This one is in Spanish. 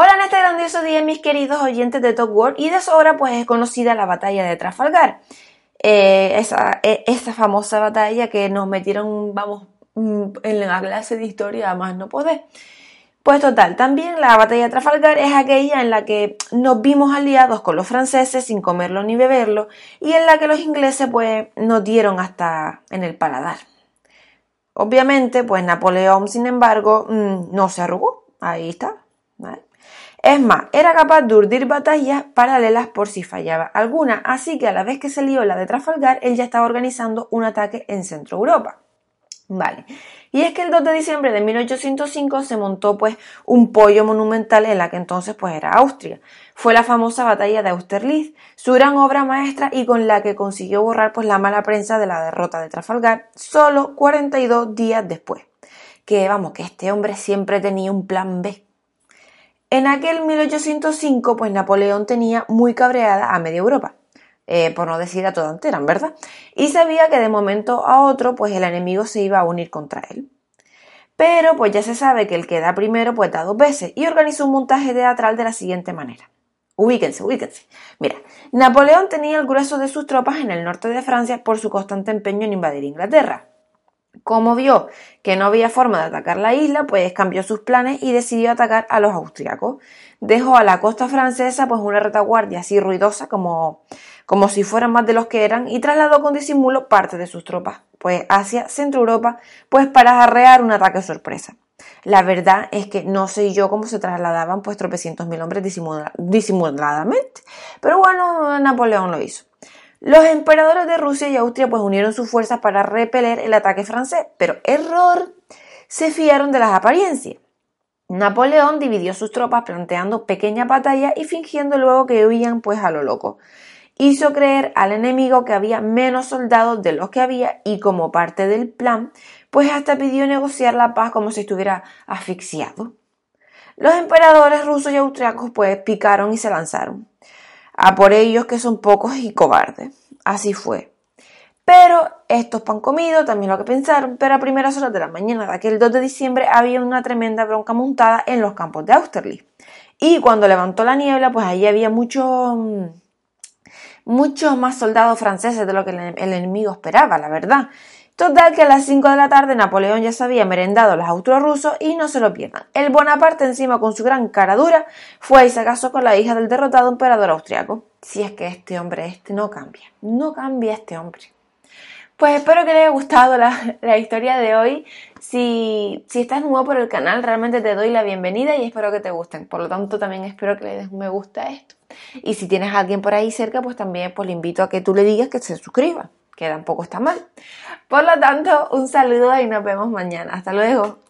Hola en este grandioso día mis queridos oyentes de Top World y de sobra pues es conocida la batalla de Trafalgar. Eh, esa, eh, esa, famosa batalla que nos metieron, vamos, mm, en la clase de historia más no poder. Pues total, también la batalla de Trafalgar es aquella en la que nos vimos aliados con los franceses sin comerlo ni beberlo y en la que los ingleses pues nos dieron hasta en el paladar. Obviamente, pues Napoleón, sin embargo, mm, no se arrugó. Ahí está. Es más, era capaz de urdir batallas paralelas por si fallaba alguna, así que a la vez que se lió la de Trafalgar, él ya estaba organizando un ataque en Centro Europa. Vale. Y es que el 2 de diciembre de 1805 se montó pues un pollo monumental en la que entonces pues era Austria. Fue la famosa batalla de Austerlitz, su gran obra maestra y con la que consiguió borrar pues la mala prensa de la derrota de Trafalgar solo 42 días después. Que vamos, que este hombre siempre tenía un plan B. En aquel 1805, pues Napoleón tenía muy cabreada a media Europa, eh, por no decir a toda entera, ¿verdad? Y sabía que de momento a otro, pues el enemigo se iba a unir contra él. Pero pues ya se sabe que el que da primero, pues da dos veces, y organizó un montaje teatral de la siguiente manera. Ubíquense, ubíquense. Mira, Napoleón tenía el grueso de sus tropas en el norte de Francia por su constante empeño en invadir Inglaterra. Como vio que no había forma de atacar la isla, pues cambió sus planes y decidió atacar a los austriacos. Dejó a la costa francesa pues una retaguardia así ruidosa como, como si fueran más de los que eran y trasladó con disimulo parte de sus tropas pues hacia Centro Europa pues para arrear un ataque sorpresa. La verdad es que no sé yo cómo se trasladaban pues tropecientos mil hombres disimuladamente, pero bueno, Napoleón lo hizo. Los emperadores de Rusia y Austria pues unieron sus fuerzas para repeler el ataque francés, pero error, se fiaron de las apariencias. Napoleón dividió sus tropas planteando pequeñas batallas y fingiendo luego que huían pues a lo loco. Hizo creer al enemigo que había menos soldados de los que había y como parte del plan, pues hasta pidió negociar la paz como si estuviera asfixiado. Los emperadores rusos y austriacos pues picaron y se lanzaron a por ellos que son pocos y cobardes. Así fue. Pero estos pan comido, también lo que pensaron, pero a primeras horas de la mañana de aquel 2 de diciembre había una tremenda bronca montada en los campos de Austerlitz. Y cuando levantó la niebla, pues allí había muchos muchos más soldados franceses de lo que el enemigo esperaba, la verdad. Total que a las 5 de la tarde Napoleón ya se había merendado a los austrorrusos y no se lo pierdan. El Bonaparte encima con su gran cara dura fue y se casó con la hija del derrotado emperador austriaco. Si es que este hombre este no cambia, no cambia este hombre. Pues espero que les haya gustado la, historia de hoy. Si, si, estás nuevo por el canal, realmente te doy la bienvenida y espero que te gusten. Por lo tanto, también espero que le des un me gusta a esto. Y si tienes a alguien por ahí cerca, pues también pues, le invito a que tú le digas que se suscriba que tampoco está mal. Por lo tanto, un saludo y nos vemos mañana. Hasta luego.